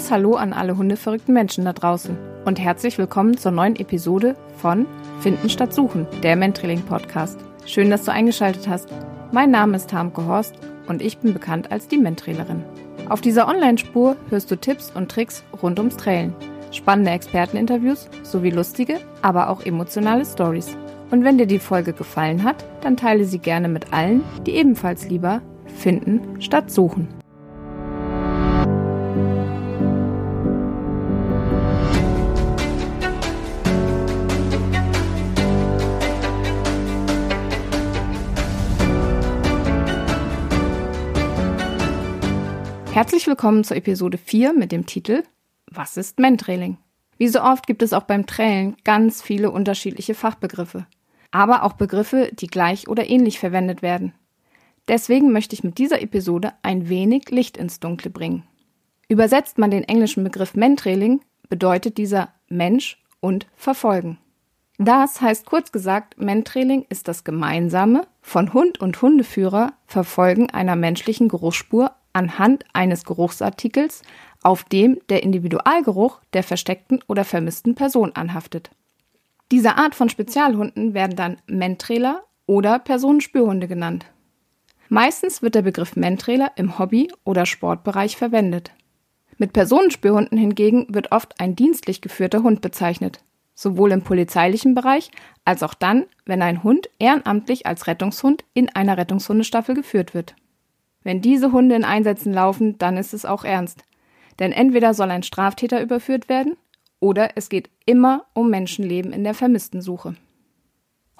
liebes Hallo an alle hundeverrückten Menschen da draußen und herzlich willkommen zur neuen Episode von Finden statt Suchen, der Mentrailing Podcast. Schön, dass du eingeschaltet hast. Mein Name ist Harmke Horst und ich bin bekannt als die Mentrailerin. Auf dieser Online-Spur hörst du Tipps und Tricks rund ums Trailen, spannende Experteninterviews sowie lustige, aber auch emotionale Stories. Und wenn dir die Folge gefallen hat, dann teile sie gerne mit allen, die ebenfalls lieber finden statt suchen. Herzlich willkommen zur Episode 4 mit dem Titel Was ist Mentrailing? Wie so oft gibt es auch beim Trailen ganz viele unterschiedliche Fachbegriffe, aber auch Begriffe, die gleich oder ähnlich verwendet werden. Deswegen möchte ich mit dieser Episode ein wenig Licht ins Dunkle bringen. Übersetzt man den englischen Begriff Mentrailing, bedeutet dieser Mensch und Verfolgen. Das heißt kurz gesagt, Mentrailing ist das gemeinsame von Hund und Hundeführer Verfolgen einer menschlichen Geruchsspur anhand eines Geruchsartikels, auf dem der Individualgeruch der versteckten oder vermissten Person anhaftet. Diese Art von Spezialhunden werden dann Mentrailer oder Personenspürhunde genannt. Meistens wird der Begriff Mentrailer im Hobby- oder Sportbereich verwendet. Mit Personenspürhunden hingegen wird oft ein dienstlich geführter Hund bezeichnet, sowohl im polizeilichen Bereich als auch dann, wenn ein Hund ehrenamtlich als Rettungshund in einer Rettungshundestaffel geführt wird. Wenn diese Hunde in Einsätzen laufen, dann ist es auch ernst. Denn entweder soll ein Straftäter überführt werden oder es geht immer um Menschenleben in der Vermisstensuche.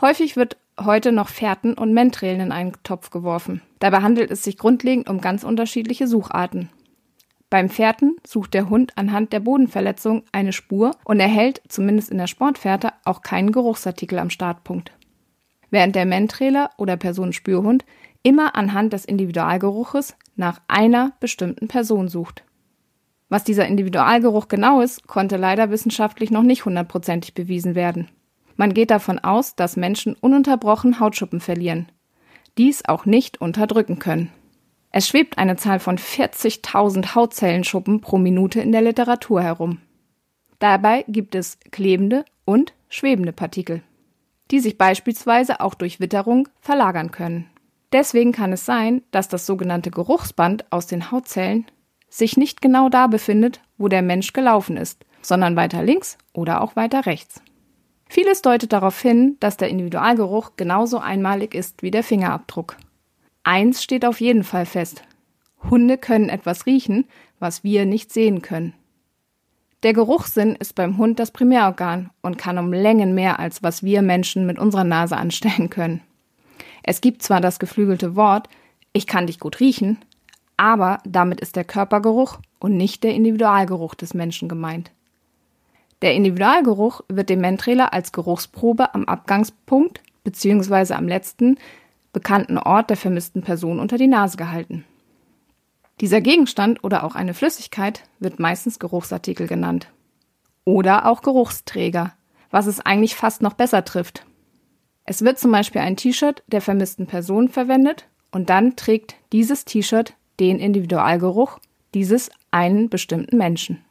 Häufig wird heute noch Fährten und Mentrailen in einen Topf geworfen. Dabei handelt es sich grundlegend um ganz unterschiedliche Sucharten. Beim Fährten sucht der Hund anhand der Bodenverletzung eine Spur und erhält, zumindest in der Sportfährte, auch keinen Geruchsartikel am Startpunkt. Während der Mentrailer oder Personenspürhund immer anhand des Individualgeruches nach einer bestimmten Person sucht. Was dieser Individualgeruch genau ist, konnte leider wissenschaftlich noch nicht hundertprozentig bewiesen werden. Man geht davon aus, dass Menschen ununterbrochen Hautschuppen verlieren, dies auch nicht unterdrücken können. Es schwebt eine Zahl von 40.000 Hautzellenschuppen pro Minute in der Literatur herum. Dabei gibt es klebende und schwebende Partikel, die sich beispielsweise auch durch Witterung verlagern können. Deswegen kann es sein, dass das sogenannte Geruchsband aus den Hautzellen sich nicht genau da befindet, wo der Mensch gelaufen ist, sondern weiter links oder auch weiter rechts. Vieles deutet darauf hin, dass der Individualgeruch genauso einmalig ist wie der Fingerabdruck. Eins steht auf jeden Fall fest. Hunde können etwas riechen, was wir nicht sehen können. Der Geruchssinn ist beim Hund das Primärorgan und kann um Längen mehr als was wir Menschen mit unserer Nase anstellen können. Es gibt zwar das geflügelte Wort, ich kann dich gut riechen, aber damit ist der Körpergeruch und nicht der Individualgeruch des Menschen gemeint. Der Individualgeruch wird dem Mentrailer als Geruchsprobe am Abgangspunkt bzw. am letzten bekannten Ort der vermissten Person unter die Nase gehalten. Dieser Gegenstand oder auch eine Flüssigkeit wird meistens Geruchsartikel genannt. Oder auch Geruchsträger, was es eigentlich fast noch besser trifft, es wird zum Beispiel ein T-Shirt der vermissten Person verwendet und dann trägt dieses T-Shirt den Individualgeruch dieses einen bestimmten Menschen.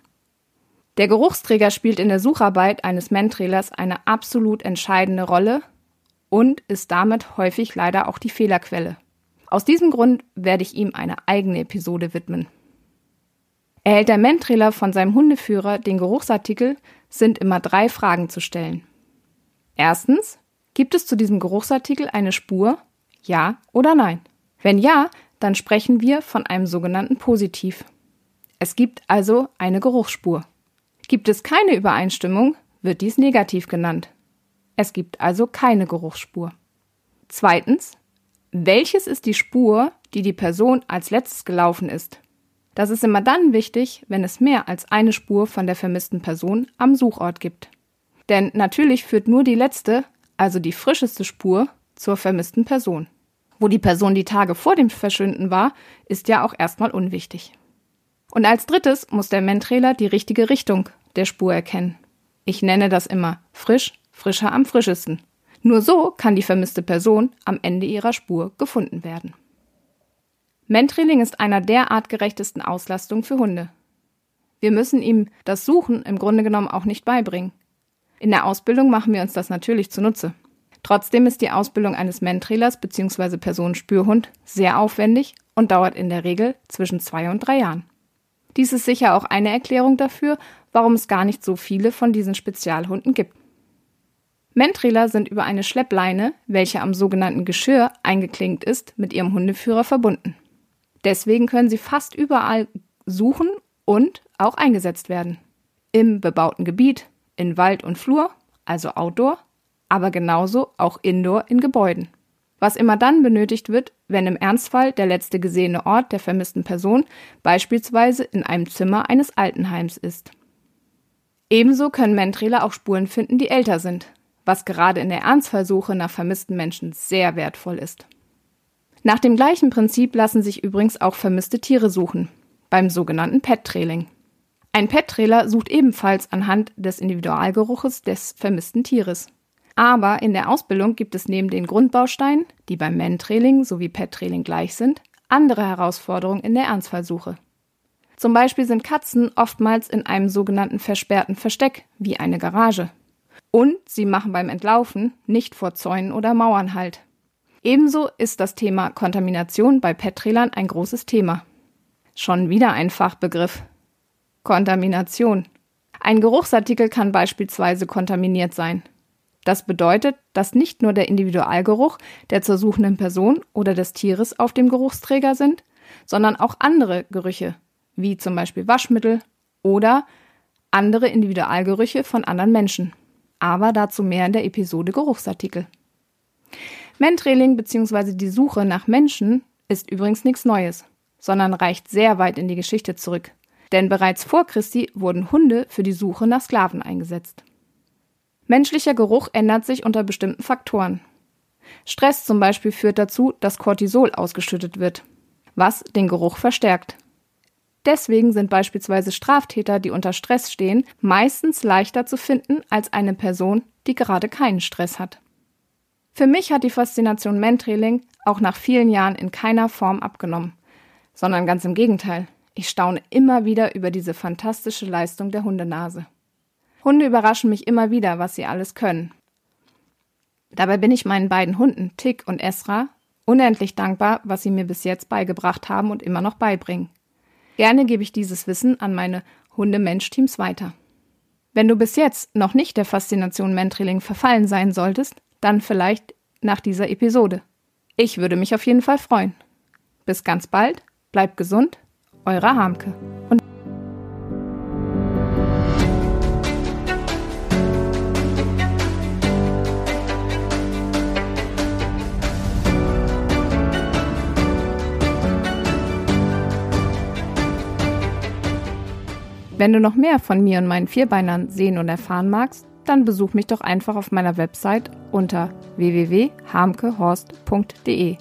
Der Geruchsträger spielt in der Sucharbeit eines Mentrailers eine absolut entscheidende Rolle und ist damit häufig leider auch die Fehlerquelle. Aus diesem Grund werde ich ihm eine eigene Episode widmen. Erhält der Mentrailer von seinem Hundeführer den Geruchsartikel, sind immer drei Fragen zu stellen. Erstens, Gibt es zu diesem Geruchsartikel eine Spur? Ja oder nein? Wenn ja, dann sprechen wir von einem sogenannten Positiv. Es gibt also eine Geruchsspur. Gibt es keine Übereinstimmung, wird dies negativ genannt. Es gibt also keine Geruchsspur. Zweitens, welches ist die Spur, die die Person als letztes gelaufen ist? Das ist immer dann wichtig, wenn es mehr als eine Spur von der vermissten Person am Suchort gibt. Denn natürlich führt nur die letzte also die frischeste Spur, zur vermissten Person. Wo die Person die Tage vor dem Verschwinden war, ist ja auch erstmal unwichtig. Und als drittes muss der Mentrailer die richtige Richtung der Spur erkennen. Ich nenne das immer frisch, frischer am frischesten. Nur so kann die vermisste Person am Ende ihrer Spur gefunden werden. Mentrailing ist einer der artgerechtesten Auslastungen für Hunde. Wir müssen ihm das Suchen im Grunde genommen auch nicht beibringen. In der Ausbildung machen wir uns das natürlich zunutze. Trotzdem ist die Ausbildung eines Mentrailers bzw. Personenspürhund sehr aufwendig und dauert in der Regel zwischen zwei und drei Jahren. Dies ist sicher auch eine Erklärung dafür, warum es gar nicht so viele von diesen Spezialhunden gibt. Mentrailer sind über eine Schleppleine, welche am sogenannten Geschirr eingeklinkt ist, mit ihrem Hundeführer verbunden. Deswegen können sie fast überall suchen und auch eingesetzt werden. Im bebauten Gebiet, in Wald und Flur, also Outdoor, aber genauso auch Indoor in Gebäuden. Was immer dann benötigt wird, wenn im Ernstfall der letzte gesehene Ort der vermissten Person beispielsweise in einem Zimmer eines Altenheims ist. Ebenso können Mentrailer auch Spuren finden, die älter sind, was gerade in der Ernstfallsuche nach vermissten Menschen sehr wertvoll ist. Nach dem gleichen Prinzip lassen sich übrigens auch vermisste Tiere suchen, beim sogenannten Pet-Trailing. Ein Pet-Trailer sucht ebenfalls anhand des Individualgeruches des vermissten Tieres. Aber in der Ausbildung gibt es neben den Grundbausteinen, die beim Men-Trailing sowie Pet-Trailing gleich sind, andere Herausforderungen in der Ernstfallsuche. Zum Beispiel sind Katzen oftmals in einem sogenannten versperrten Versteck, wie eine Garage. Und sie machen beim Entlaufen nicht vor Zäunen oder Mauern Halt. Ebenso ist das Thema Kontamination bei Pet-Trailern ein großes Thema. Schon wieder ein Fachbegriff. Kontamination. Ein Geruchsartikel kann beispielsweise kontaminiert sein. Das bedeutet, dass nicht nur der Individualgeruch der zur suchenden Person oder des Tieres auf dem Geruchsträger sind, sondern auch andere Gerüche, wie zum Beispiel Waschmittel oder andere Individualgerüche von anderen Menschen. Aber dazu mehr in der Episode Geruchsartikel. Mentrailing bzw. die Suche nach Menschen ist übrigens nichts Neues, sondern reicht sehr weit in die Geschichte zurück. Denn bereits vor Christi wurden Hunde für die Suche nach Sklaven eingesetzt. Menschlicher Geruch ändert sich unter bestimmten Faktoren. Stress zum Beispiel führt dazu, dass Cortisol ausgeschüttet wird, was den Geruch verstärkt. Deswegen sind beispielsweise Straftäter, die unter Stress stehen, meistens leichter zu finden als eine Person, die gerade keinen Stress hat. Für mich hat die Faszination Mentrailing auch nach vielen Jahren in keiner Form abgenommen, sondern ganz im Gegenteil. Ich staune immer wieder über diese fantastische Leistung der Hundenase. Hunde überraschen mich immer wieder, was sie alles können. Dabei bin ich meinen beiden Hunden, Tick und Esra, unendlich dankbar, was sie mir bis jetzt beigebracht haben und immer noch beibringen. Gerne gebe ich dieses Wissen an meine Hunde-Mensch-Teams weiter. Wenn du bis jetzt noch nicht der Faszination Mentrailing verfallen sein solltest, dann vielleicht nach dieser Episode. Ich würde mich auf jeden Fall freuen. Bis ganz bald, bleibt gesund, eure Harmke. Und Wenn du noch mehr von mir und meinen Vierbeinern sehen und erfahren magst, dann besuch mich doch einfach auf meiner Website unter www.harmkehorst.de.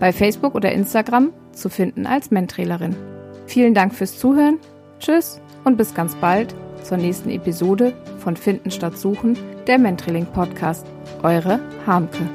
Bei Facebook oder Instagram zu finden als Mentrailerin. Vielen Dank fürs Zuhören. Tschüss und bis ganz bald zur nächsten Episode von Finden statt Suchen, der Mentrailing Podcast. Eure Harmke.